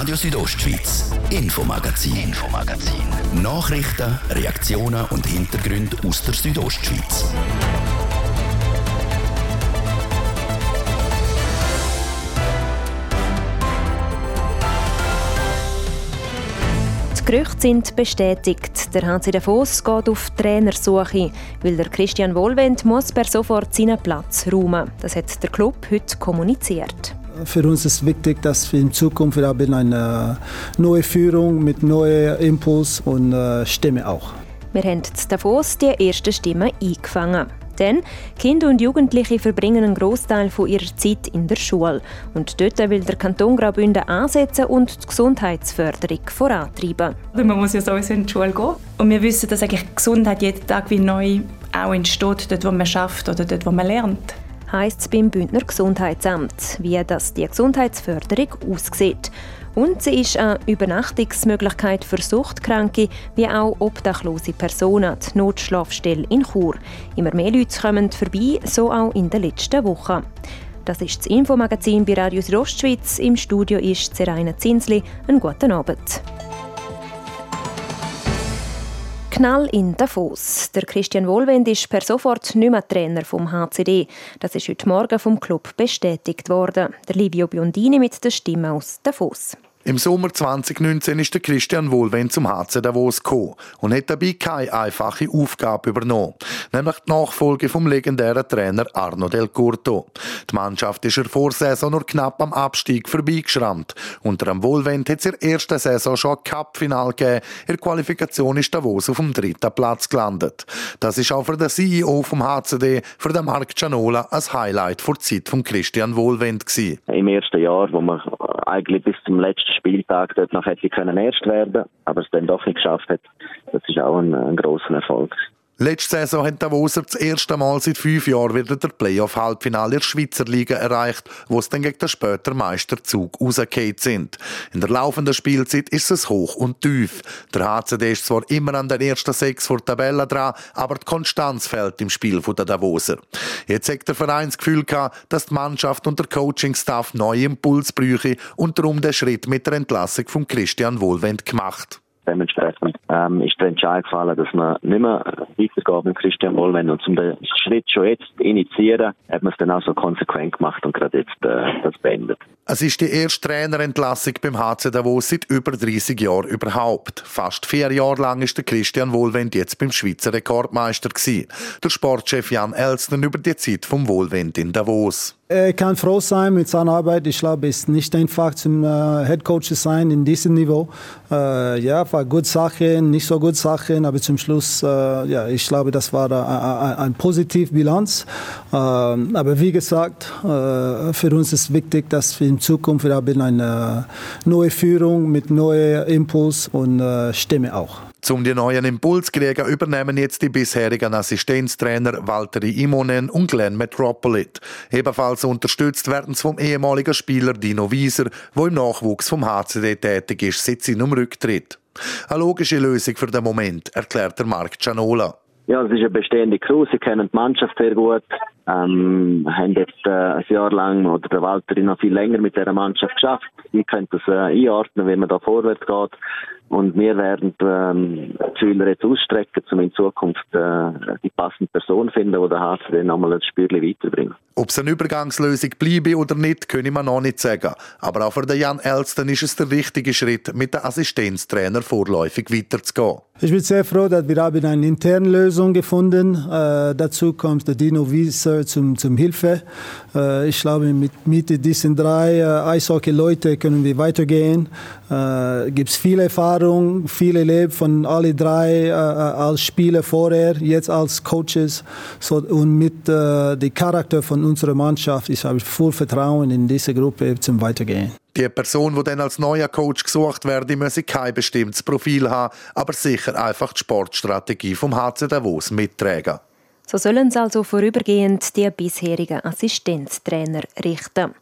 Radio Südostschweiz, Infomagazin, Infomagazin. Nachrichten, Reaktionen und Hintergründe aus der Südostschweiz. Die Gerüchte sind bestätigt. Der HC Davos geht auf Trainersuche, weil der Christian Wohlwend muss per sofort seinen Platz räumen. Das hat der Club heute kommuniziert. Für uns ist wichtig, dass wir in Zukunft haben eine neue Führung mit neuem Impuls und äh, Stimme auch. Wir haben in Davos die ersten Stimmen eingefangen. Denn Kinder und Jugendliche verbringen einen Großteil ihrer Zeit in der Schule. Und dort will der Kanton Graubünden ansetzen und die Gesundheitsförderung vorantreiben. Man muss ja sowieso in die Schule gehen. Und wir wissen, dass eigentlich Gesundheit jeden Tag wie neu auch entsteht, dort wo man schafft oder dort wo man lernt heisst es beim Bündner Gesundheitsamt, wie das die Gesundheitsförderung aussieht. Und sie ist eine Übernachtungsmöglichkeit für Suchtkranke wie auch obdachlose Personen, die Notschlafstelle in Chur. Immer mehr Leute kommen vorbei, so auch in den letzten Wochen. Das ist das Infomagazin bei Radio Südostschweiz. Im Studio ist Seraina Zinsli. Einen guten Abend. Knall in Davos. Der Christian Wohlwend ist per sofort nicht mehr Trainer vom HCD. Das ist heute Morgen vom Club bestätigt worden. Der Livio Biondini mit der Stimme aus Davos. Im Sommer 2019 ist der Christian Wohlwend zum HC Davos gekommen und hat dabei keine einfache Aufgabe übernommen, nämlich die Nachfolge vom legendären Trainer Arno Del Curto. Die Mannschaft ist in der Vorsaison nur knapp am Abstieg vorbeigeschrammt. Unter dem Wohlwend hat es in der ersten Saison schon ein Cup-Final gegeben. In der Qualifikation ist Davos auf dem dritten Platz gelandet. Das ist auch für den CEO vom HCD, für den Marc Cianola, ein Highlight vor der Zeit von Christian Wohlwend gewesen. Im ersten Jahr, wo man eigentlich bis zum letzten Spieltag dort noch hätte können erst werden, aber es dann doch nicht geschafft hat, das ist auch ein, ein großer Erfolg. Letzte Saison hat Davoser das erste Mal seit fünf Jahren wieder der Playoff-Halbfinale der Schweizer Liga erreicht, wo es dann gegen den später Meisterzug rausgefallen sind. In der laufenden Spielzeit ist es hoch und tief. Der HCD ist zwar immer an den ersten sechs vor der Tabelle dran, aber die Konstanz fehlt im Spiel der Davoser. Jetzt hat der Verein das Gefühl gehabt, dass die Mannschaft und der Coaching-Staff neue Impuls bräuchte und darum den Schritt mit der Entlassung von Christian Wohlwend gemacht. Dementsprechend ähm, ist der Entscheid gefallen, dass man nicht mehr weitergeht mit Christian Wohlwend. Und um den Schritt schon jetzt zu initiieren, hat man es dann auch so konsequent gemacht und gerade jetzt äh, das beendet. Es ist die erste Trainerentlassung beim HC Davos seit über 30 Jahren überhaupt. Fast vier Jahre lang ist der Christian Wohlwend jetzt beim Schweizer Rekordmeister gewesen. Der Sportchef Jan Elstner über die Zeit vom Wohlwend in Davos. Er kann froh sein mit seiner Arbeit. Ich glaube, es ist nicht einfach zum äh, Head Coach zu sein in diesem Niveau. Äh, ja, war gute Sachen, nicht so gute Sachen, aber zum Schluss, äh, ja, ich glaube, das war eine ein, positive Bilanz. Ähm, aber wie gesagt, äh, für uns ist wichtig, dass wir in Zukunft wir haben eine neue Führung mit neuem Impuls und äh, Stimme auch. Zum die neuen Impuls zu kriegen, übernehmen jetzt die bisherigen Assistenztrainer Valtteri Imonen und Glenn Metropolit. Ebenfalls unterstützt werden sie vom ehemaligen Spieler Dino Wieser, der im Nachwuchs vom HCD tätig ist, seit seinem Rücktritt. Eine logische Lösung für den Moment, erklärt der Marc Cianola. Ja, es ist eine bestehende Crew. Sie kennen die Mannschaft sehr gut. Ähm, haben jetzt äh, ein Jahr lang oder der Walter noch viel länger mit dieser Mannschaft geschafft. Sie können das äh, einordnen, wie man da vorwärts geht. Und wir werden ähm, die Schüler jetzt ausstrecken, um in Zukunft äh, die passende Person zu finden, die der HC nochmal ein Spürchen weiterbringt. Ob es eine Übergangslösung bleibe oder nicht, können wir noch nicht sagen. Aber auch für den Jan Elston ist es der richtige Schritt, mit dem Assistenztrainer vorläufig weiterzugehen. Ich bin sehr froh, dass wir haben eine interne Lösung gefunden. Äh, dazu kommt der Dino Wieser zum, zum Hilfe. Äh, ich glaube, mit, mit diesen drei äh, Eishockey-Leuten können wir weitergehen. Äh, gibt es viel Erfahrung, viel erlebt von alle drei äh, als Spieler vorher, jetzt als Coaches. So, und mit äh, dem Charakter von unserer Mannschaft, ich habe voll Vertrauen in diese Gruppe zum Weitergehen. Die Person, die dann als neuer Coach gesucht werde, müsse kein bestimmtes Profil haben, aber sicher einfach die Sportstrategie vom HC Davos mittragen. So sollen sie also vorübergehend die bisherigen Assistenztrainer richten.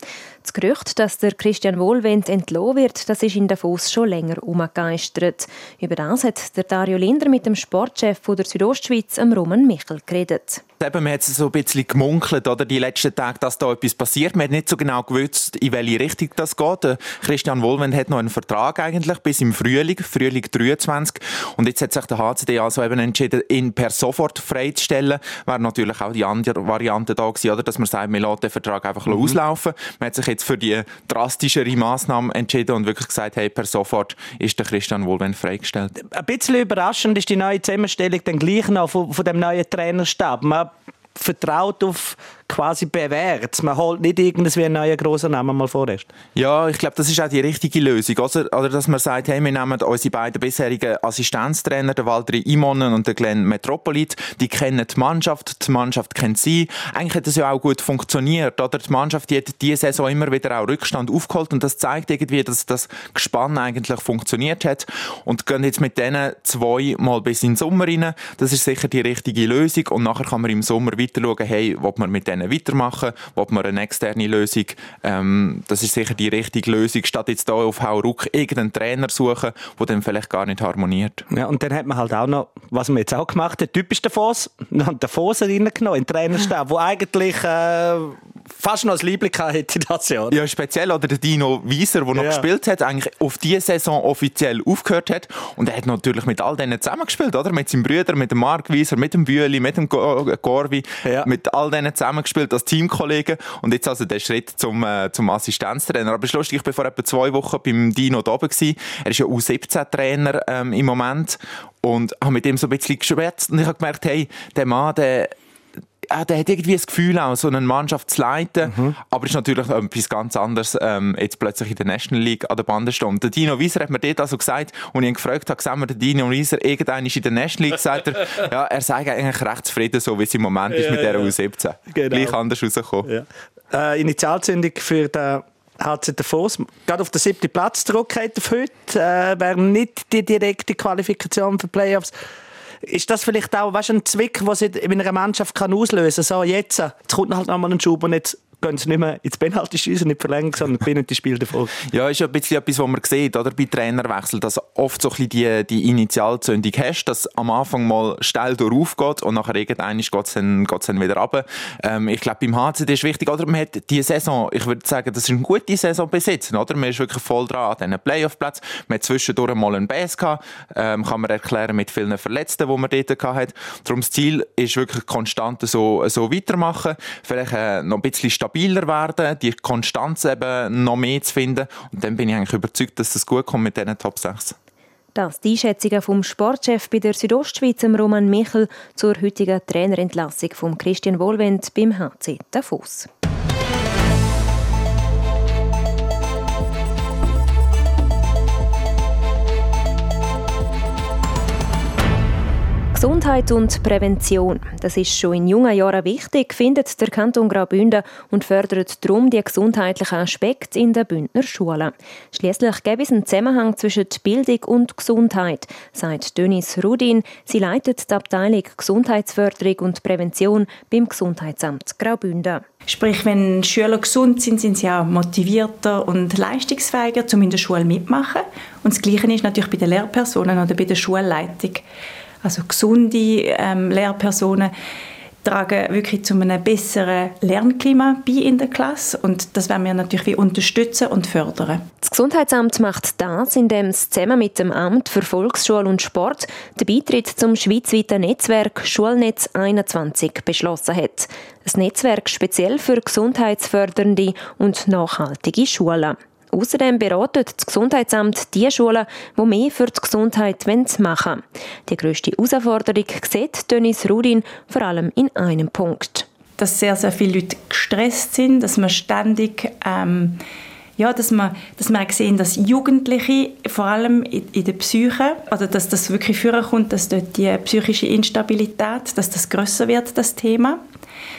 Das Gerücht, dass der Christian Wohlwend entlohnt wird, das ist in Davos schon länger umgegeistert. Über das hat der Dario Linder mit dem Sportchef der Südostschweiz, Roman Michel, geredet. Eben, man hat so ein bisschen gemunkelt, oder, die letzten Tage, dass da etwas passiert. Man hat nicht so genau gewusst, in welche Richtung das geht. Christian Wohlwend hat noch einen Vertrag eigentlich bis im Frühling, Frühling 23. Und jetzt hat sich der HCD also eben entschieden, ihn per sofort freizustellen. Wäre natürlich auch die andere Variante da gewesen, oder, dass man sagt, man lässt den Vertrag einfach mhm. auslaufen. Man hat sich jetzt für die drastischere Maßnahme entschieden und wirklich gesagt, hey, per sofort ist der Christian Wohlwend freigestellt. Ein bisschen überraschend ist die neue Zusammenstellung dann gleich noch von, von dem neuen Trainerstab. Man vertraut auf quasi bewährt. Man holt nicht irgendwas wie einen neuen grossen Namen mal vorerst. Ja, ich glaube, das ist auch die richtige Lösung. Oder, oder dass man sagt, hey, wir nehmen unsere beiden bisherigen Assistenztrainer, den Walter Imonen und den Glenn Metropolit, die kennen die Mannschaft, die Mannschaft kennt sie. Eigentlich hat das ja auch gut funktioniert. Oder? Die Mannschaft die hat diese Saison immer wieder auch Rückstand aufgeholt und das zeigt irgendwie, dass das Gespann eigentlich funktioniert hat. Und gehen jetzt mit denen zwei mal bis in den Sommer rein. Das ist sicher die richtige Lösung und nachher kann man im Sommer weiter schauen, hey, ob man mit denen denen weitermachen? Will man eine externe Lösung? Ähm, das ist sicher die richtige Lösung, statt jetzt hier auf Hauruck irgendeinen Trainer suchen, der dann vielleicht gar nicht harmoniert. Ja, und dann hat man halt auch noch, was man jetzt auch gemacht hat, typisch den Davos reingenommen, in den Trainerstab, wo eigentlich äh, fast noch als Liebling hätte das Jahr. Ja, speziell, oder der Dino Wieser, der noch ja. gespielt hat, eigentlich auf diese Saison offiziell aufgehört hat. Und er hat natürlich mit all denen zusammengespielt, oder? Mit seinem Bruder, mit dem Mark Wieser, mit dem Bühli, mit dem Gorvi, ja. mit all denen zusammengespielt als Teamkollegen. Und jetzt also der Schritt zum, äh, zum Assistenztrainer. Aber es ist lustig, ich war vor etwa zwei Wochen beim Dino da oben gewesen. Er ist ja U17-Trainer ähm, im Moment. Und habe mit ihm so ein bisschen geschwätzt. Und ich habe gemerkt, hey, der Mann, der, ja, der hat irgendwie das Gefühl auch, so eine Mannschaft zu leiten. Mhm. Aber ist natürlich etwas ganz anderes, ähm, jetzt plötzlich in der National League an der Bande stehen. Der Dino Wieser hat mir dort also gesagt, und ich ihn gefragt habe, sehen wir den Dino Wieser irgendwann ist in der National League, sagt er, ja, er sei eigentlich recht zufrieden, so wie es im Moment ja, ist mit ja, der U17. Genau. Gleich anders rausgekommen. Ja. Äh, Initialzündung für den HC Davos gerade auf den siebten Platz zurück auf heute, äh, wäre nicht die direkte Qualifikation für Playoffs. Ist das vielleicht auch weißt, ein Zwick, sie in einer Mannschaft kann auslösen kann? So, jetzt, jetzt kommt halt nochmal ein Schub und jetzt gehen sie nicht mehr ins Penalty schießen, nicht verlängern, sondern gewinnen die Spiele davon. Ja, ist ja ein bisschen etwas, was man sieht, oder? Bei Trainerwechsel, dass oft so ein bisschen die, die Initialzündung hast, dass am Anfang mal steil durchaufgeht und nachher irgendwann geht es dann, wieder runter. Ähm, ich glaube, beim HCD ist wichtig, oder? Man hat die Saison, ich würde sagen, das ist eine gute Saison besitzen, oder? Man ist wirklich voll dran an diesen Playoff-Platz. Man hat zwischendurch mal einen Bass gehabt, ähm, kann man erklären mit vielen Verletzten, die man dort gehabt hat. Darum das Ziel ist wirklich konstant so, so weitermachen. Vielleicht äh, noch ein bisschen stabiler werden, die Konstanz eben noch mehr zu finden. Und dann bin ich eigentlich überzeugt, dass es gut kommt mit diesen Top 6. Das die Einschätzungen vom Sportchef bei der Südostschweiz, Roman Michel, zur heutigen Trainerentlassung von Christian Wohlwend beim HC Davos. Gesundheit und Prävention. Das ist schon in jungen Jahren wichtig, findet der Kanton Graubünden und fördert darum die gesundheitlichen Aspekte in den Bündner Schulen. Schließlich gibt es einen Zusammenhang zwischen Bildung und Gesundheit, sagt Denise Rudin. Sie leitet die Abteilung Gesundheitsförderung und Prävention beim Gesundheitsamt Graubünden. Sprich, wenn Schüler gesund sind, sind sie auch motivierter und leistungsfähiger, um in der Schule mitmachen. Und das Gleiche ist natürlich bei den Lehrpersonen oder bei der Schulleitung. Also gesunde ähm, Lehrpersonen tragen wirklich zu einem besseren Lernklima bei in der Klasse und das werden wir natürlich unterstützen und fördern. Das Gesundheitsamt macht das, indem es zusammen mit dem Amt für Volksschule und Sport den Beitritt zum schweizweiten Netzwerk Schulnetz 21 beschlossen hat. Ein Netzwerk speziell für gesundheitsfördernde und nachhaltige Schulen. Außerdem beratet das Gesundheitsamt die Schulen, die mehr für die Gesundheit machen wollen. Die grösste Herausforderung sieht Dennis Rudin vor allem in einem Punkt. Dass sehr, sehr viele Leute gestresst sind, dass man ständig ähm, ja, dass man, dass man sehen, dass Jugendliche, vor allem in, in der Psyche, also dass das wirklich vorkommt, dass dort die psychische Instabilität, dass das größer wird, das Thema.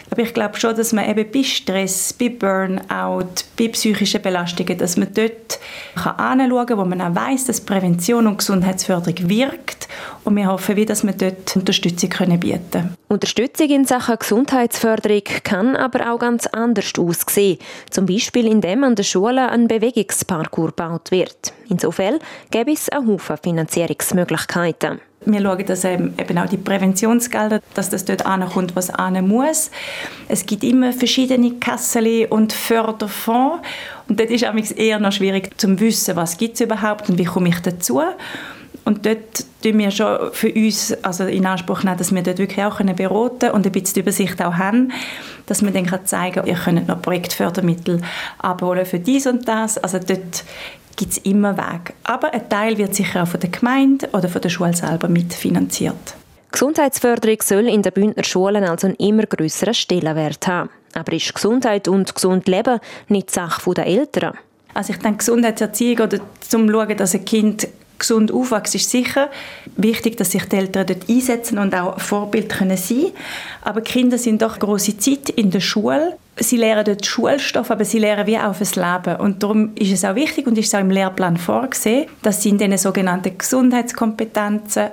Aber ich glaube schon, dass man eben bei Stress, bei Burnout, bei psychischen Belastungen, dass man dort kann anschauen kann, wo man auch weiss, dass Prävention und Gesundheitsförderung wirkt Und wir hoffen, wie, dass wir dort Unterstützung können bieten können. Unterstützung in Sachen Gesundheitsförderung kann aber auch ganz anders aussehen. Zum Beispiel, indem an der Schule ein Bewegungsparcours gebaut wird. Insofern gäbe es einen Haufen Finanzierungsmöglichkeiten. Wir schauen, dass eben auch die Präventionsgelder, dass das dort ankommt, was an muss. Es gibt immer verschiedene Kassen und Förderfonds. Und dort ist eher noch schwierig zu wissen, was es überhaupt und wie komme ich dazu. Und dort tun wir schon für uns also in Anspruch nehmen, dass wir dort wirklich auch beraten können und ein bisschen die Übersicht auch haben, dass wir dann zeigen können, ihr könnt noch Projektfördermittel abholen für dies und das. Also dort gibt es immer Wege. Aber ein Teil wird sicher auch von der Gemeinde oder von der Schule selber mitfinanziert. Gesundheitsförderung soll in den Bündner Schulen also einen immer grösseren Stellenwert haben. Aber ist Gesundheit und gesund Leben nicht Sache der Eltern? Also ich denke, Gesundheitserziehung oder zum schauen, dass ein Kind gesund aufwächst, ist sicher wichtig, dass sich die Eltern dort einsetzen und auch Vorbild können sein. Aber Kinder sind doch große Zeit in der Schule sie lernen dort Schulstoff, aber sie lernen wie auch fürs Leben. Und darum ist es auch wichtig und ist auch im Lehrplan vorgesehen, dass sie in diesen sogenannten Gesundheitskompetenzen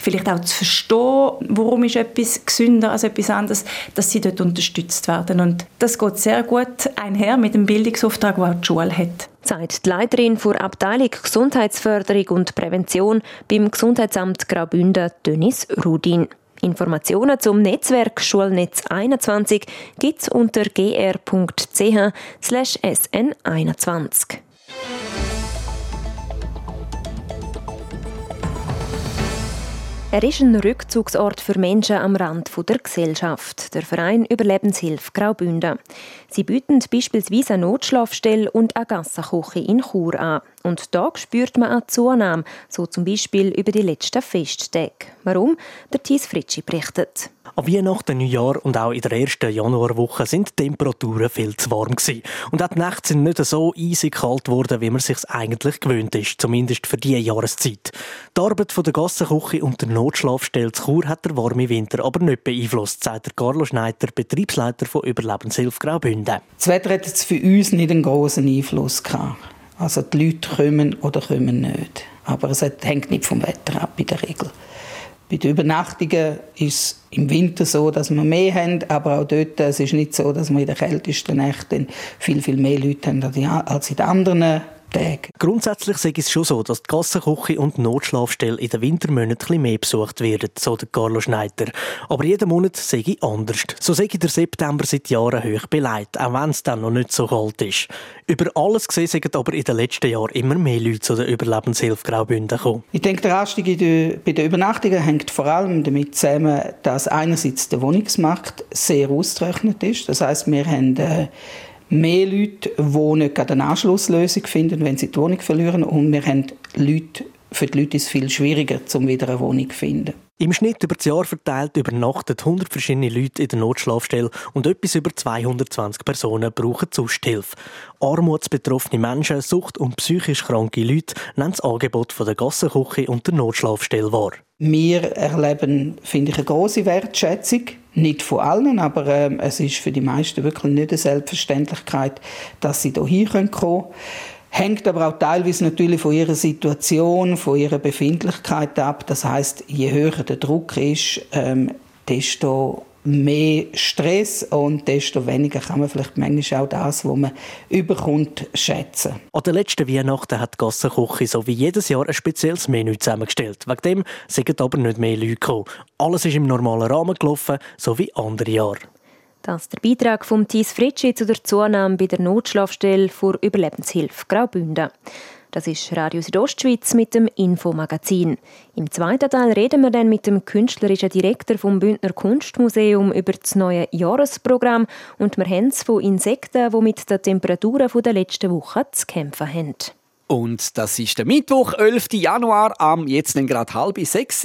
vielleicht auch zu verstehen, warum ist etwas gesünder als etwas anderes, dass sie dort unterstützt werden. Und das geht sehr gut einher mit dem Bildungsauftrag, den auch die Schule hat sagt die Leiterin für Abteilung Gesundheitsförderung und Prävention beim Gesundheitsamt Graubünden, Dennis Rudin. Informationen zum Netzwerk Schulnetz 21 gibt es unter gr.ch/sn21. Er ist ein Rückzugsort für Menschen am Rand der Gesellschaft, der Verein Überlebenshilfe Graubünden. Sie bieten beispielsweise eine Notschlafstelle und eine Gassenküche in Chur an. Und da spürt man eine Zunahme, so zum Beispiel über die letzten Festtage. Warum? Der Thies Fritschi berichtet. An Weihnachten, Neujahr und auch in der ersten Januarwoche sind die Temperaturen viel zu warm gewesen. Und auch die Nächte sind nicht so eisig kalt geworden, wie man sich eigentlich gewöhnt ist, zumindest für diese Jahreszeit. Die Arbeit von der Gassenküche und der Notschlafstelle zu Chur hat der warme Winter aber nicht beeinflusst, sagt der Carlo Schneider, Betriebsleiter von Überlebenshilfe Graubünden. Das Wetter hat jetzt für uns nicht einen großen Einfluss gehabt. Also die Leute kommen oder kommen nicht. Aber es hängt nicht vom Wetter ab in der Regel. Bei den Übernachtungen ist es im Winter so, dass wir mehr haben, aber auch dort es ist es nicht so, dass wir in den kältesten Nächten viel, viel mehr Leute haben als in den anderen Tage. Grundsätzlich sei es schon so, dass die Gassenküche und die Notschlafstelle in den Wintermonaten mehr besucht werden, so der Carlo Schneider. Aber jeden Monat sei anders. So sei der September seit Jahren hoch beleidigt, auch wenn es dann noch nicht so kalt ist. Über alles gesehen sind aber in den letzten Jahren immer mehr Leute zu der Überlebenshilfe Graubünden gekommen. Ich denke, der Anstieg bei den Übernachtungen hängt vor allem damit zusammen, dass einerseits der Wohnungsmarkt sehr ausgerechnet ist. Das heißt, wir haben äh, mehr Leute, die nicht eine Anschlusslösung finden, wenn sie die Wohnung verlieren. Und wir haben Leute, für die Leute ist es viel schwieriger, um wieder eine Wohnung zu finden. Im Schnitt über das Jahr verteilt übernachten 100 verschiedene Leute in der Notschlafstelle und etwas über 220 Personen brauchen Zusthilfe. Armutsbetroffene Menschen, Sucht- und psychisch kranke Leute nehmen das Angebot von der Gassenküche und der Notschlafstelle wahr. Wir erleben, finde ich, eine große Wertschätzung. Nicht von allen, aber äh, es ist für die meisten wirklich nicht eine Selbstverständlichkeit, dass sie hier kommen können. Hängt aber auch teilweise natürlich von ihrer Situation, von ihrer Befindlichkeit ab. Das heißt, je höher der Druck ist, ähm, desto mehr Stress und desto weniger kann man vielleicht manchmal auch das, was man überkommt, schätzen. An der letzten Weihnachten hat die Gassenküche so wie jedes Jahr ein spezielles Menü zusammengestellt. Wegen dem sind aber nicht mehr Leute gekommen. Alles ist im normalen Rahmen gelaufen, so wie andere Jahre. Das ist der Beitrag von Thies Fritschi zu der Zunahme bei der Notschlafstelle für Überlebenshilfe Graubünden. Das ist Radio Südostschweiz mit dem Infomagazin. Im zweiten Teil reden wir dann mit dem künstlerischen Direktor vom Bündner Kunstmuseum über das neue Jahresprogramm und wir haben es von Insekten, die mit den Temperaturen der letzten Woche zu kämpfen haben. Und das ist der Mittwoch, 11. Januar, am jetzt gerade halb sechs.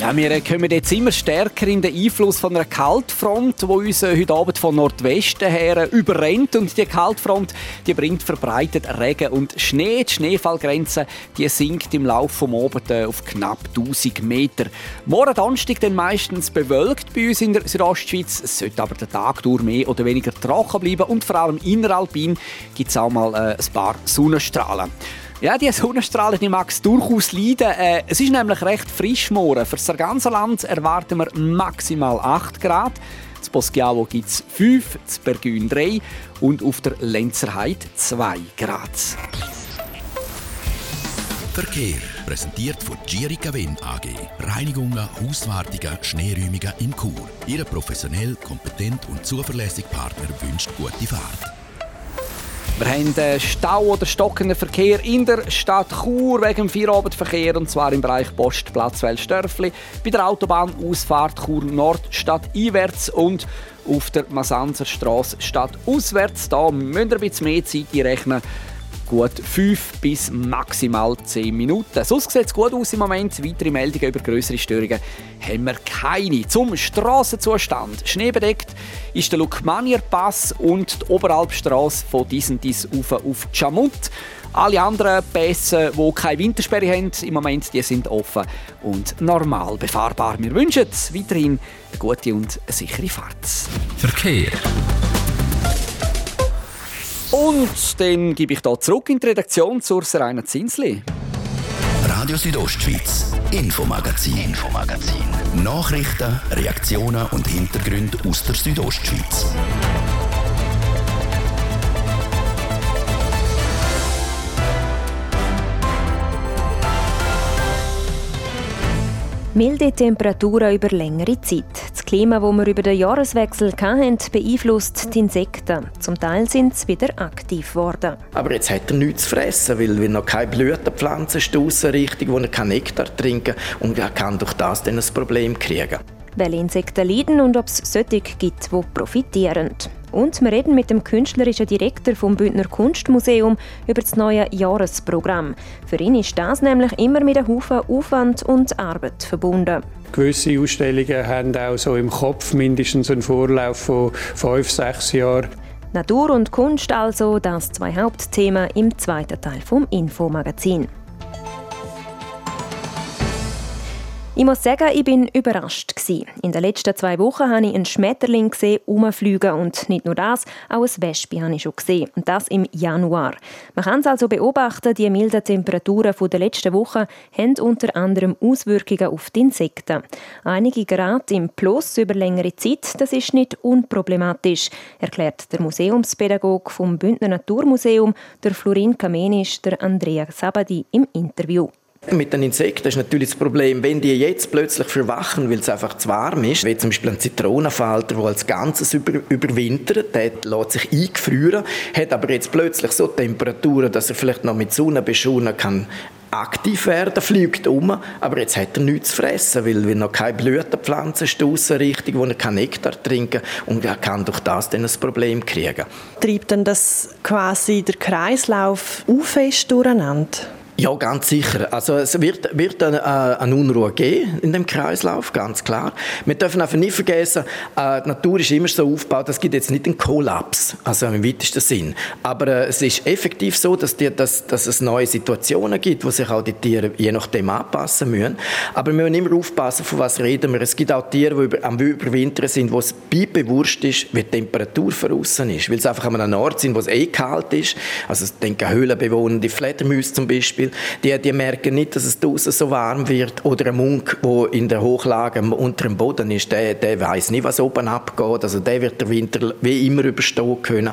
Ja, wir kommen jetzt immer stärker in den Einfluss von einer Kaltfront, die uns äh, heute Abend von Nordwesten her überrennt. Und die Kaltfront die bringt verbreitet Regen und Schnee. Die Schneefallgrenze die sinkt im Laufe des Abends äh, auf knapp 1000 Meter. Morgen Donnerstag dann meistens bewölkt bei uns in der Südostschweiz. Es sollte aber der Tag durch mehr oder weniger trocken bleiben. Und vor allem inneralpin gibt es auch mal äh, ein paar Sonnenstrahlen. Ja, die Sonnenstrahlen die mag es durchaus leiden. Äh, es ist nämlich recht frisch morgen. Für das ganze Land erwarten wir maximal 8 Grad. In Boschiavo gibt es 5, in Bergün 3 und auf der Lenzerheide 2 Grad. Verkehr präsentiert von Girica Win AG. Reinigungen, Hauswartungen, Schneeräumungen in Chur. Ihre professionell, kompetent und zuverlässige Partner wünscht gute Fahrt. Wir haben Stau oder stockenden Verkehr in der Stadt Chur wegen dem Feierabendverkehr und zwar im Bereich Postplatz Wellstörfli, bei der Autobahnausfahrt Chur Nord Stadt einwärts und auf der Masanzerstraße Stadt auswärts. Da müsst ihr ein bisschen mehr Zeit rechnen gut 5 bis maximal 10 Minuten. Sonst sieht es gut aus im Moment. Weitere Meldungen über größere Störungen haben wir keine. Zum Strassenzustand. Schneebedeckt ist der Lukmanier Pass und die Oberalpstrasse von Disentis auf auf Chamut. Alle anderen Pässe, die keine Wintersperre haben, im Moment die sind offen und normal befahrbar. Wir wünschen weiterhin eine gute und sichere Fahrt. Verkehr. Und dann gebe ich hier zurück in die Redaktion zur Serena Zinsli. Radio Südostschweiz, Infomagazin, Infomagazin. Nachrichten, Reaktionen und Hintergründe aus der Südostschweiz. Milde Temperaturen über längere Zeit. Das Klima, das wir über den Jahreswechsel hatten, beeinflusst die Insekten. Zum Teil sind sie wieder aktiv geworden. Aber jetzt hat er nichts zu fressen, weil wir noch keine Blütenpflanzen stoßen richtig, wo er keinen Nektar trinken kann und er kann durch das dann ein Problem kriegen. Welche Insekten leiden und ob es solche gibt, die profitieren. Und wir reden mit dem künstlerischen Direktor vom Bündner Kunstmuseum über das neue Jahresprogramm. Für ihn ist das nämlich immer mit einem Haufen Aufwand und Arbeit verbunden. Gewisse Ausstellungen haben auch so im Kopf mindestens einen Vorlauf von fünf, sechs Jahren. Natur und Kunst also, das zwei Hauptthemen im zweiten Teil vom Infomagazin. Ich muss sagen, ich bin überrascht In den letzten zwei Wochen habe ich einen Schmetterling gesehen, umfliegen und nicht nur das, auch ein Wespe habe ich schon gesehen. Und das im Januar. Man kann es also beobachten, die milden Temperaturen der letzten Wochen haben unter anderem Auswirkungen auf die Insekten. Einige Grad im Plus über längere Zeit, das ist nicht unproblematisch, erklärt der Museumspädagoge vom Bündner Naturmuseum, der Florin Kamenisch, der Andrea Sabadi im Interview. Mit den Insekten ist natürlich das Problem, wenn die jetzt plötzlich verwachen, weil es einfach zu warm ist, wie zum Beispiel ein Zitronenfalter, der als Ganzes über, überwintert, der lässt sich eingefrieren, hat aber jetzt plötzlich so Temperaturen, dass er vielleicht noch mit Sonne beschonen kann, aktiv werden, fliegt um, aber jetzt hat er nichts zu fressen, weil wir noch keine Blütenpflanzen stoßen richtig, wo er keinen Nektar trinken und er kann durch das dann ein Problem kriegen. Treibt dann das quasi der Kreislauf fest durcheinander? Ja, ganz sicher. Also es wird, wird eine, äh, eine Unruhe geben in dem Kreislauf, ganz klar. Wir dürfen einfach nicht vergessen, äh, die Natur ist immer so aufgebaut, es gibt jetzt nicht einen Kollaps, also im weitesten Sinn. Aber äh, es ist effektiv so, dass, die, dass, dass es neue Situationen gibt, wo sich auch die Tiere je nachdem anpassen müssen. Aber wir müssen immer aufpassen, von was reden wir. Es gibt auch Tiere, die am Überwintern sind, wo es bewusst ist, wie die Temperatur draussen ist. Weil sie einfach an einem Ort sind, wo es eh kalt ist. Also ich denke Höhlenbewohner, die Fledermäuse zum Beispiel, Beispiel, die, die merken nicht, dass es draußen so warm wird. Oder ein Munk, der in der Hochlage unter dem Boden ist, der, der weiß nicht, was oben abgeht. Also der wird der Winter wie immer überstehen können.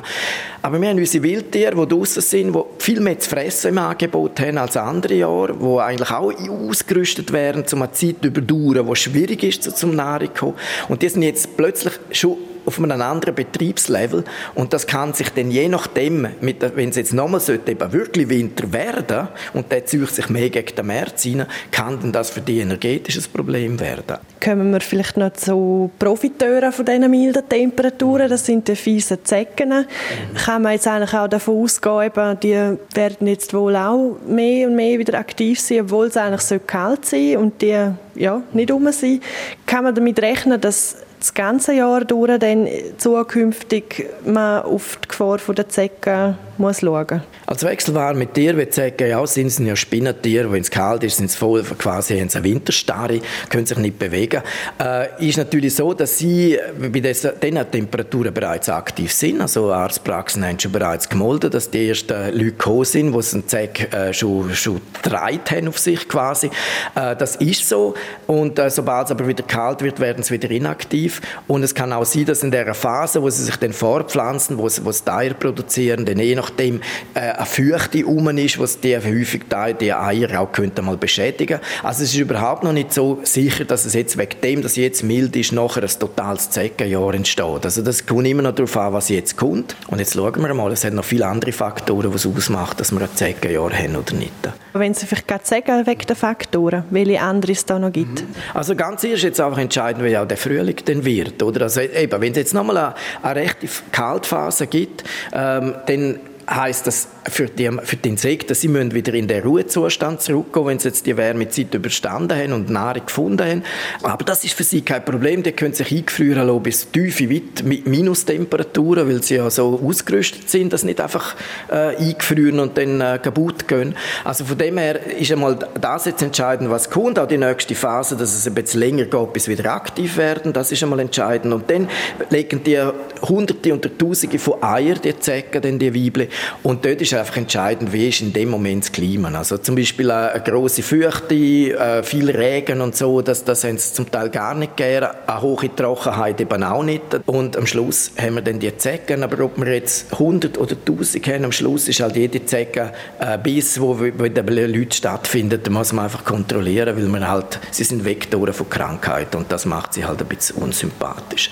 Aber wir haben unsere Wildtiere, die draußen sind, die viel mehr zu fressen im Angebot haben als andere Jahre, die eigentlich auch ausgerüstet werden, um eine Zeit zu überdauern, die schwierig ist, zum Nahrung zu kommen. Und die sind jetzt plötzlich schon auf einem anderen Betriebslevel und das kann sich dann je nachdem, wenn es jetzt nochmal eben wirklich Winter werden und der zieht sich mehr gegen den März rein, kann dann das für die energetisches Problem werden. Kommen wir vielleicht noch zu Profiteuren von diesen milden Temperaturen, das sind die fiesen Zecken. Mhm. Kann man jetzt eigentlich auch davon ausgehen, eben, die werden jetzt wohl auch mehr und mehr wieder aktiv sein, obwohl es eigentlich kalt sein und die ja, nicht um sein. Kann man damit rechnen, dass das ganze Jahr durch dann zukünftig man auf die Gefahr der Zecken muss schauen Als Wechselware mit Tieren ich sagen, ja, sind sie ja Spinnentiere, wenn es kalt ist, sind sie voll quasi haben sie eine Winterstarre, können sich nicht bewegen. Äh, ist natürlich so, dass sie bei diesen Temperaturen bereits aktiv sind. Also Arztpraxen haben schon bereits gemolden, dass die ersten Leute gekommen sind, die einen Zeck äh, schon, schon haben auf sich quasi. Äh, das ist so. Und äh, sobald es aber wieder kalt wird, werden sie wieder inaktiv. Und es kann auch sein, dass in der Phase, wo sie sich dann fortpflanzen, wo sie, wo sie Eier produzieren, dann je nachdem äh, eine Feuchte rum ist, was die häufig die, die Eier auch könnte mal beschädigen. Also es ist überhaupt noch nicht so sicher, dass es jetzt wegen dem, dass jetzt mild ist, nachher ein totales Zeckenjahr entsteht. Also das kommt immer noch darauf an, was jetzt kommt. Und jetzt schauen wir mal, es hat noch viele andere Faktoren, die es ausmacht, dass wir ein Zeckenjahr haben oder nicht. Wenn Sie vielleicht gerade sagen, wegen der Faktoren, welche andere es da noch gibt? Also ganz erst jetzt einfach entscheidend, wie auch der Frühling dann wird. Oder? Also eben, wenn es jetzt nochmal eine, eine rechte Kaltphase gibt, ähm, dann heißt das für die, für die Insekten, sie müssen wieder in den Ruhezustand zurückgehen, wenn sie jetzt die Wärmezeit überstanden haben und Nahrung gefunden haben. Aber das ist für sie kein Problem. Die können sich eingefrieren lassen bis tiefe weit mit Minustemperaturen, weil sie ja so ausgerüstet sind, dass sie nicht einfach äh, eingefrieren und dann äh, kaputt gehen. Also von dem her ist einmal das jetzt entscheidend, was kommt. Auch die nächste Phase, dass es ein bisschen länger geht, bis wieder aktiv werden, das ist einmal entscheidend. Und dann legen die Hunderte und Tausende von Eier, die Zecken, dann die Weibchen. Und dort ist einfach entscheidend, wie ist in dem Moment das Klima. Also zum Beispiel eine, grosse Feuchte, äh, viel Regen und so, das, das haben sie zum Teil gar nicht gegeben. Eine hohe Trockenheit eben auch nicht. Und am Schluss haben wir dann die Zecken, aber ob wir jetzt 100 oder 1000 haben, am Schluss ist halt jede Zecke ein Biss, wo den Leuten stattfindet, da muss man einfach kontrollieren, weil man halt, sie sind Vektoren von Krankheit und das macht sie halt ein bisschen unsympathisch.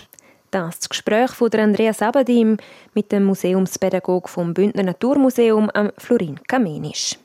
Das Gespräch von Andreas Abadim mit dem Museumspädagog vom Bündner Naturmuseum am Florin Kamenisch.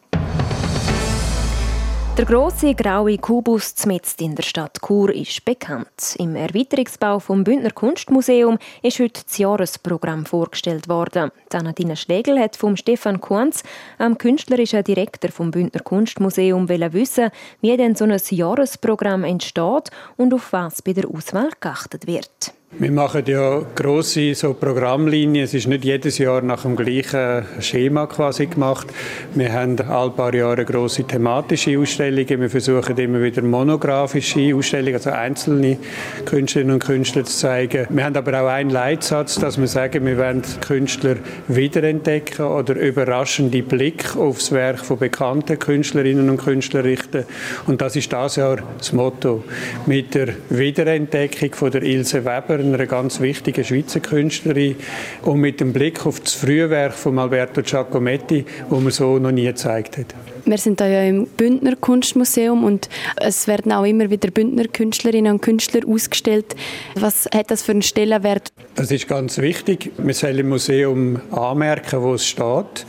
Der große graue Kubus mitten in der Stadt Chur ist bekannt. Im Erweiterungsbau vom Bündner Kunstmuseum ist heute das Jahresprogramm vorgestellt worden. Anadina Schlegel hat vom Stefan Kuhns, am künstlerischen Direktor vom Bündner Kunstmuseum, wissen, wie denn so ein Jahresprogramm entsteht und auf was bei der Auswahl geachtet wird. Wir machen ja grosse so Programmlinien. Es ist nicht jedes Jahr nach dem gleichen Schema quasi gemacht. Wir haben all paar Jahre grosse thematische Ausstellungen. Wir versuchen immer wieder monografische Ausstellungen, also einzelne Künstlerinnen und Künstler zu zeigen. Wir haben aber auch einen Leitsatz, dass wir sagen, wir wollen Künstler wiederentdecken oder überraschende Blick aufs Werk von bekannten Künstlerinnen und Künstlern richten. Und das ist das Jahr das Motto. Mit der Wiederentdeckung von der Ilse Weber einer ganz wichtigen Schweizer Künstlerin und mit dem Blick auf das Frühwerk von Alberto Giacometti, wo man so noch nie gezeigt hat. Wir sind da ja im Bündner Kunstmuseum und es werden auch immer wieder Bündner Künstlerinnen und Künstler ausgestellt. Was hat das für einen Stellenwert? Das ist ganz wichtig. Wir sollen im Museum anmerken, wo es steht.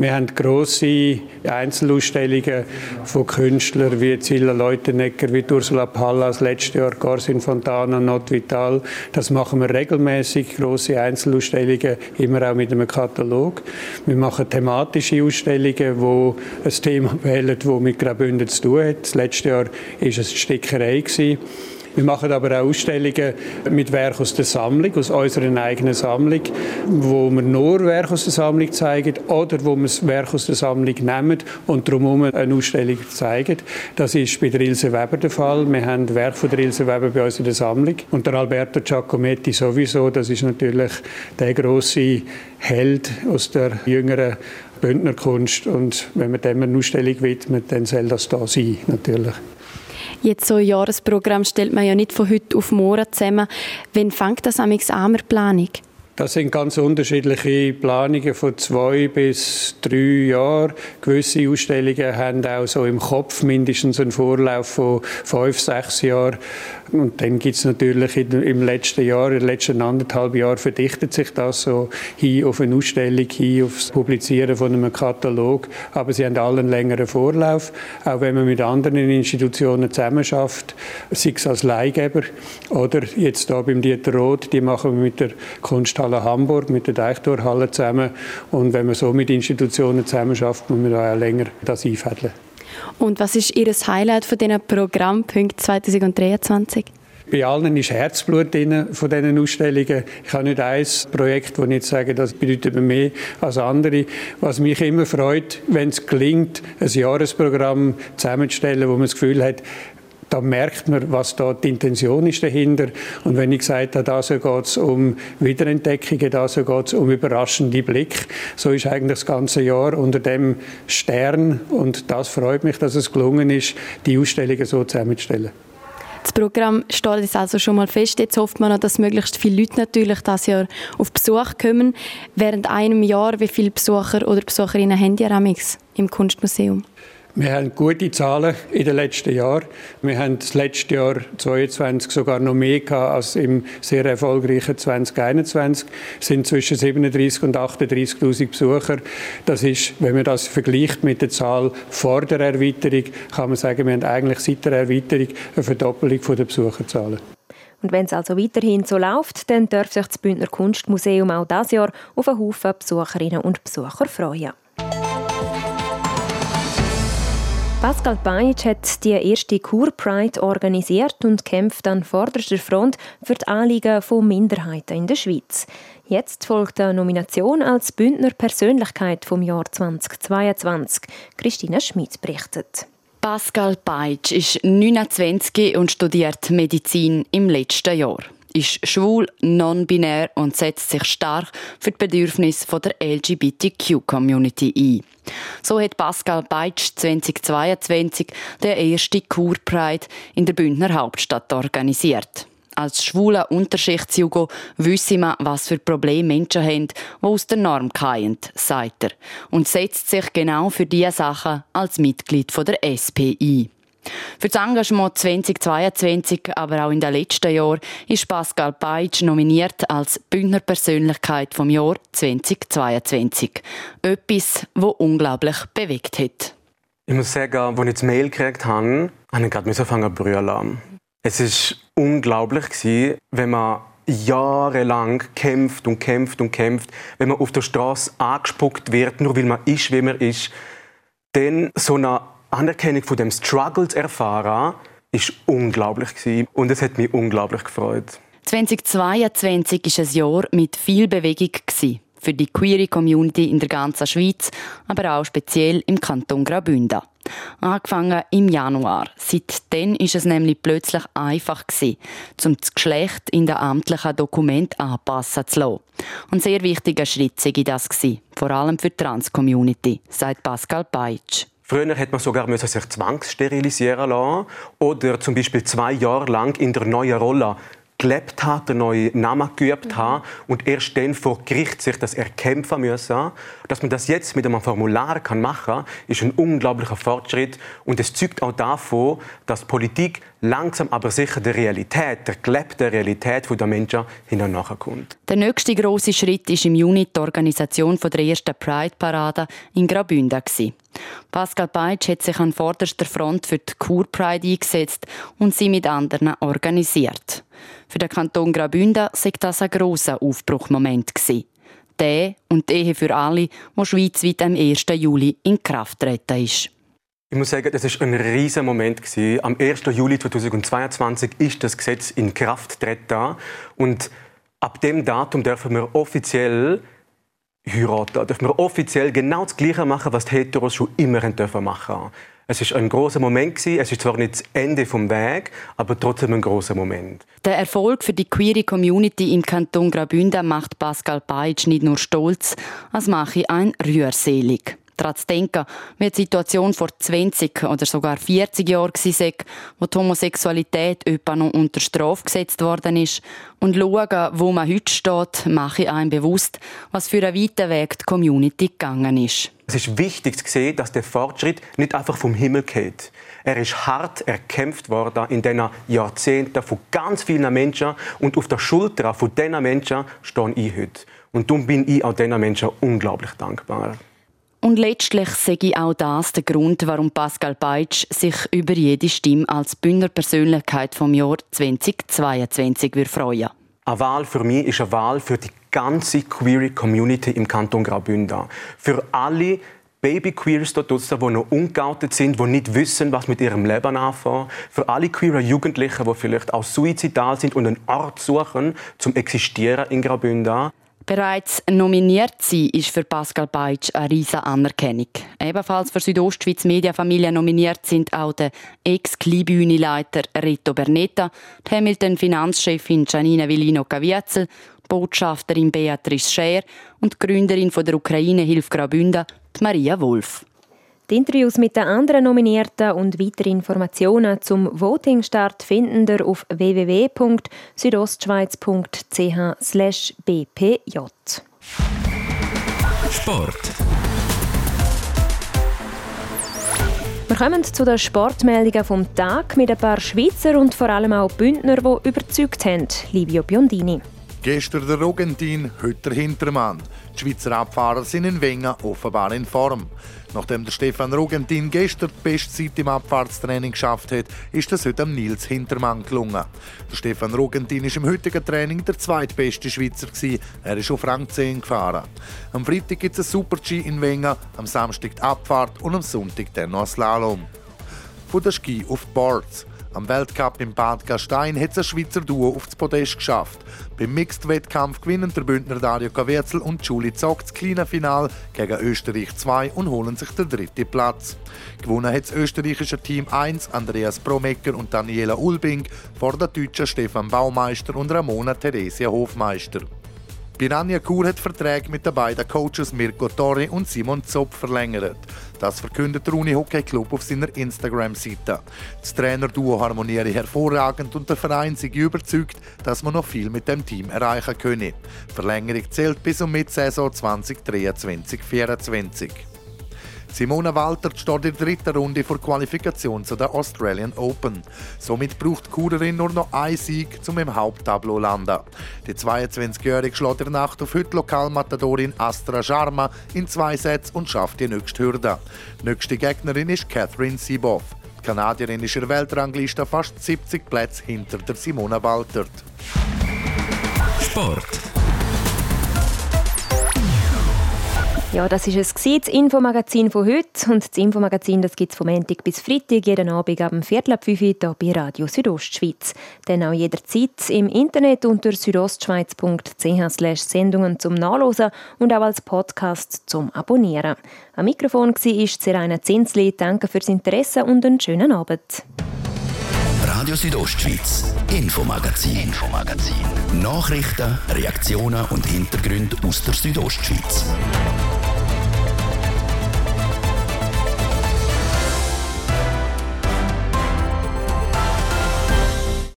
Wir haben grosse Einzelausstellungen von Künstlern wie Zilla Leutenegger, wie Ursula Pallas, letztes Jahr Garsin Fontana, Not Vital. Das machen wir regelmäßig, grosse Einzelausstellungen, immer auch mit einem Katalog. Wir machen thematische Ausstellungen, wo ein Thema wählen, das mit Graubünden zu tun hat. Das letzte Jahr war es die Stickerei. Wir machen aber auch Ausstellungen mit Werken aus der Sammlung, aus unserer eigenen Sammlung, wo wir nur Werke aus der Sammlung zeigen oder wo wir das Werk aus der Sammlung nehmen und darum eine Ausstellung zeigen. Das ist bei der Ilse Weber der Fall. Wir haben Werke von der Ilse Weber bei uns in der Sammlung. Und der Alberto Giacometti sowieso, das ist natürlich der große Held aus der jüngeren Bündnerkunst. Und wenn man dem eine Ausstellung widmet, dann soll das da sein, natürlich. Jetzt so ein Jahresprogramm stellt man ja nicht von heute auf morgen zusammen. Wann fängt das an mit der Planung? Das sind ganz unterschiedliche Planungen von zwei bis drei Jahren. Gewisse Ausstellungen haben auch so im Kopf mindestens einen Vorlauf von fünf, sechs Jahren. Und dann gibt es natürlich im letzten Jahr, den letzten anderthalb Jahren verdichtet sich das so hin auf eine Ausstellung, hin aufs Publizieren von einem Katalog. Aber sie haben alle einen längeren Vorlauf. Auch wenn man mit anderen Institutionen zusammenarbeitet, sei es als Leihgeber oder jetzt hier beim Dieter Roth, die machen wir mit der Kunsthalle Hamburg, mit der Deichtorhalle zusammen. Und wenn man so mit Institutionen zusammenarbeitet, muss man da auch länger das einfädeln. Und was ist Ihr Highlight von diesen Programmpunkten 2023? Bei allen ist Herzblut drin von diesen Ausstellungen. Ich habe nicht ein Projekt, wo ich jetzt sage, das bedeutet mir mehr als andere. Was mich immer freut, wenn es gelingt, ein Jahresprogramm zusammenzustellen, wo man das Gefühl hat, da merkt man, was da die Intention ist dahinter. Und wenn ich gesagt habe, da so geht es um Wiederentdeckungen, da so geht es um überraschende Blick, so ist eigentlich das ganze Jahr unter dem Stern. Und das freut mich, dass es gelungen ist, die Ausstellungen so zusammenzustellen. Das Programm steht jetzt also schon mal fest. Jetzt hofft man noch, dass möglichst viele Leute natürlich das Jahr auf Besuch kommen. Während einem Jahr, wie viele Besucher oder Besucherinnen haben ihr im Kunstmuseum? Wir haben gute Zahlen in den letzten Jahren. Wir haben das letzte Jahr 2022 sogar noch mehr gehabt als im sehr erfolgreichen 2021. Es sind zwischen 37 und 38.000 Besucher. Das ist, wenn man das vergleicht mit der Zahl vor der Erweiterung, kann man sagen, wir haben eigentlich seit der Erweiterung eine Verdoppelung der Besucherzahlen. Und wenn es also weiterhin so läuft, dann darf sich das Bündner Kunstmuseum auch dieses Jahr auf einen Haufen Besucherinnen und Besucher freuen. Pascal Bajic hat die erste Kur Pride organisiert und kämpft an vorderster Front für die Anliegen von Minderheiten in der Schweiz. Jetzt folgt eine Nomination als Bündner Persönlichkeit vom Jahr 2022. Christina Schmidt berichtet. Pascal Peitsch ist 29 und studiert Medizin im letzten Jahr ist schwul, non-binär und setzt sich stark für die Bedürfnisse der LGBTQ-Community ein. So hat Pascal Beitsch 2022 der erste Kur Pride in der Bündner Hauptstadt organisiert. Als schwuler Unterschichtsjugo wisse man, was für Probleme Menschen haben, die aus der Norm fallen, sagt er. Und setzt sich genau für diese Sachen als Mitglied der SPI. Für das Engagement 2022, aber auch in den letzten Jahren, ist Pascal Peitsch nominiert als Bündner Persönlichkeit vom Jahr 2022. Etwas, das unglaublich bewegt hat. Ich muss sagen, als ich das Mail gekriegt habe, habe ich gerade anfangen zu brüllen. Es war unglaublich, wenn man jahrelang kämpft und kämpft und kämpft, wenn man auf der Straße angespuckt wird, nur weil man ist, wie man ist, dann so eine Anerkennung von dem Struggle zu erfahren, ist unglaublich und es hat mich unglaublich gefreut. 2022 ist ein Jahr mit viel Bewegung für die queere Community in der ganzen Schweiz, aber auch speziell im Kanton Graubünden. Angefangen im Januar. Seitdem ist es nämlich plötzlich einfach gewesen, um das Geschlecht in den amtlichen Dokument anpassen zu lassen. Ein sehr wichtiger Schritt sei das gewesen, vor allem für die Trans-Community, sagt Pascal Peitsch. Früher hat man sogar sich zwangssterilisieren lassen oder zum Beispiel zwei Jahre lang in der neuen Rolle gelebt hat, den neuen Namen geübt hat und erst dann vor Gericht sich das erkämpfen müssen. Dass man das jetzt mit einem Formular kann machen kann, ist ein unglaublicher Fortschritt und es zeugt auch davon, dass Politik langsam aber sicher der Realität, der gelebten Realität der Menschen hineinkommt. Der nächste große Schritt ist im Juni die Organisation der ersten Pride-Parade in Graubünden. Pascal Peitsch hat sich an vorderster Front für die Kur Pride eingesetzt und sie mit anderen organisiert. Für den Kanton Graubünden sei das ein grosser Aufbruchmoment. Der und die Ehe für alle, wo schweizweit am 1. Juli in Kraft treten ist. Ich muss sagen, das ist ein riesiger Moment Am 1. Juli 2022 ist das Gesetz in Kraft treten und ab dem Datum dürfen wir offiziell heiraten. Dürfen wir offiziell genau das Gleiche machen, was die Heteros schon immer machen dürfen es ist ein großer Moment. Es ist zwar nicht das Ende vom Weg, aber trotzdem ein großer Moment. Der Erfolg für die queere Community im Kanton Graubünden macht Pascal Peitsch nicht nur stolz, als mache ihn rührselig. Daran zu denken, wie die Situation vor 20 oder sogar 40 Jahren war, wo die Homosexualität etwa noch unter Strafe gesetzt worden ist. Und schauen, wo man heute steht, mache ich einem bewusst, was für einen weiten Weg die Community gegangen ist. Es ist wichtig zu sehen, dass der Fortschritt nicht einfach vom Himmel geht. Er ist hart erkämpft worden in den Jahrzehnten von ganz vielen Menschen und auf der Schulter von diesen Menschen stehe ich heute. Und darum bin ich auch diesen Menschen unglaublich dankbar. Und letztlich sehe ich auch das der Grund, warum Pascal Beitsch sich über jede Stimme als Bündner Persönlichkeit vom Jahr 2022 freuen. Eine Wahl für mich ist eine Wahl für die ganze Queer Community im Kanton Graubünden. Für alle Baby-Queers dort draussen, die noch ungeoutet sind, die nicht wissen, was mit ihrem Leben anfangen. Für alle queeren Jugendlichen, die vielleicht auch suizidal sind und einen Ort suchen, zum Existieren in Graubünden. Bereits nominiert sein ist für Pascal Beitsch eine riesige Anerkennung. Ebenfalls für Südostschweiz Mediafamilie nominiert sind auch der Ex-Kleinbühneleiter Rito Bernetta, die Hamilton-Finanzchefin Janina Villino Caviezel, Botschafterin Beatrice Scher und Gründerin der Ukraine Hilf Graubünden, Maria Wolf. Die Interviews mit den anderen Nominierten und weitere Informationen zum Voting-Start finden ihr auf www.südostschweiz.ch/bpj. Sport. Wir kommen zu den Sportmeldungen vom Tag mit ein paar Schweizer und vor allem auch Bündner, die überzeugt haben. Livio Biondini. Gestern der Rogentin, heute der Hintermann. Die Schweizer Abfahrer sind in Wengen offenbar in Form. Nachdem der Stefan Rogentin gestern die beste Zeit im Abfahrtstraining geschafft hat, ist das heute am Nils Hintermann gelungen. Der Stefan Rogentin ist im heutigen Training der zweitbeste Schweizer. Er ist auf Rang 10 gefahren. Am Freitag gibt es ein Super-G in Wengen, am Samstag die Abfahrt und am Sonntag dann noch ein Slalom. Von der Ski auf Boards. Am Weltcup im Bad Gastein hat es ein Schweizer Duo auf das Podest geschafft. Beim Mixed-Wettkampf gewinnen der Bündner Dario Kaverzel und Julie Zock das kleine Final gegen Österreich 2 und holen sich den dritten Platz. Gewonnen hat das österreichische Team 1 Andreas Promecker und Daniela Ulbing vor der deutschen Stefan Baumeister und Ramona Theresia Hofmeister. Piranha Chur hat Verträge mit den beiden Coaches Mirko Torri und Simon Zopp verlängert. Das verkündet der Unihockey Club auf seiner Instagram-Seite. Das Trainerduo harmoniere hervorragend und der Verein sei überzeugt, dass man noch viel mit dem Team erreichen könne. Verlängerung zählt bis um Mitsaison 2023-2024. Simona Walter steht in der dritten Runde vor Qualifikation zu der Australian Open. Somit braucht die Kurerin nur noch einen Sieg, um im Haupttableau zu landen. Die 22-Jährige schlägt in der Nacht auf heute Lokalmatadorin Astra Sharma in zwei Sätzen und schafft die nächste Hürde. Nächste Gegnerin ist Catherine Sibov. Die Kanadierin ist in der Weltrangliste fast 70 Plätze hinter der Simona Walter. Sport. Ja, das ist es das Infomagazin von heute. Und das Infomagazin gibt es vom Montag bis Freitag jeden Abend ab dem Viertel ab 5 Uhr hier bei Radio Südostschweiz. Dann auch jederzeit im Internet unter südostschweiz.ch Sendungen zum Nachlesen und auch als Podcast zum Abonnieren. Am Mikrofon war Serena Zinsli. Danke fürs Interesse und einen schönen Abend. Radio Südostschweiz, Infomagazin, Infomagazin. Nachrichten, Reaktionen und Hintergründe aus der Südostschweiz.